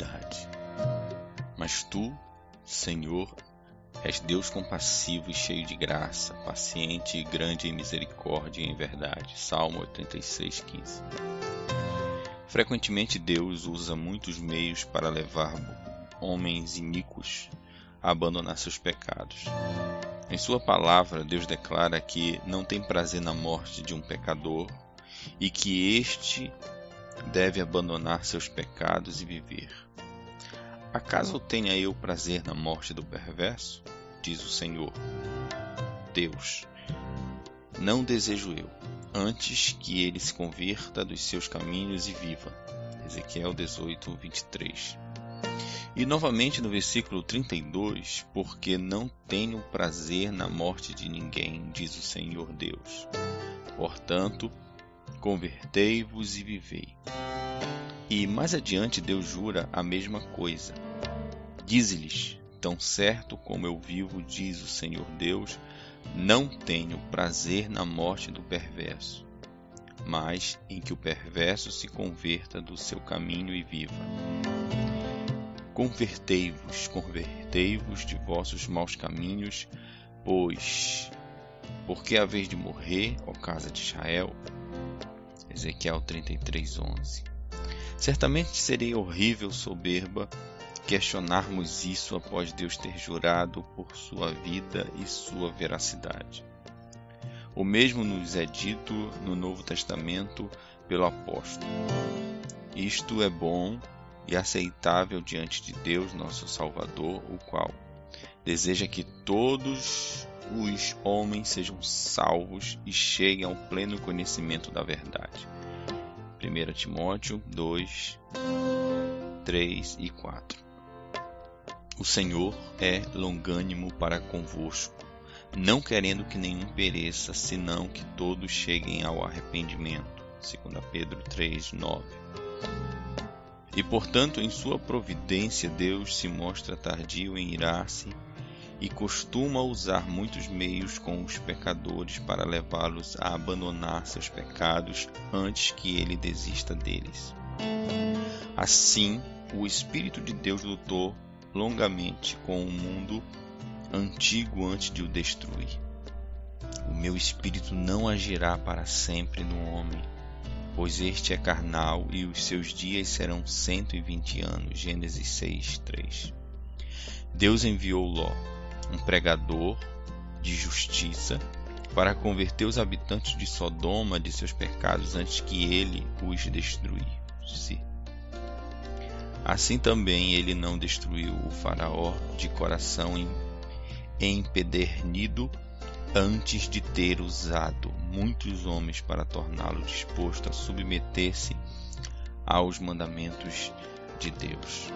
iniquidade. Mas tu, Senhor, és Deus compassivo e cheio de graça, paciente e grande em misericórdia e em verdade. Salmo 86, 15. Frequentemente Deus usa muitos meios para levar homens iníquos a abandonar seus pecados. Em Sua palavra, Deus declara que não tem prazer na morte de um pecador e que este deve abandonar seus pecados e viver. Acaso tenha eu prazer na morte do perverso? Diz o Senhor. Deus. Não desejo eu antes que ele se converta dos seus caminhos e viva. Ezequiel 18, 23. E novamente no versículo 32, porque não tenho prazer na morte de ninguém, diz o Senhor Deus. Portanto, convertei-vos e vivei. E mais adiante Deus jura a mesma coisa. Diz-lhes: Tão certo como eu vivo, diz o Senhor Deus, não tenho prazer na morte do perverso, mas em que o perverso se converta do seu caminho e viva. Convertei-vos, convertei-vos de vossos maus caminhos, pois, porque a vez de morrer, ó casa de Israel? Ezequiel 33:11. Certamente seria horrível soberba questionarmos isso após Deus ter jurado por sua vida e sua veracidade. O mesmo nos é dito no Novo Testamento pelo apóstolo. Isto é bom e aceitável diante de Deus, nosso Salvador, o qual deseja que todos os homens sejam salvos e cheguem ao pleno conhecimento da verdade. 1 Timóteo 2, 3 e 4 o Senhor é longânimo para convosco, não querendo que nenhum pereça, senão que todos cheguem ao arrependimento. 2 Pedro 3, 9. E portanto, em sua providência, Deus se mostra tardio em irar-se e costuma usar muitos meios com os pecadores para levá-los a abandonar seus pecados antes que ele desista deles. Assim, o Espírito de Deus lutou longamente com o mundo antigo antes de o destruir. O meu espírito não agirá para sempre no homem, pois este é carnal e os seus dias serão cento e vinte anos. Gênesis 6, 3. Deus enviou Ló, um pregador de justiça, para converter os habitantes de Sodoma de seus pecados antes que ele os destruísse. Assim também ele não destruiu o Faraó de coração empedernido antes de ter usado muitos homens para torná-lo disposto a submeter-se aos mandamentos de Deus.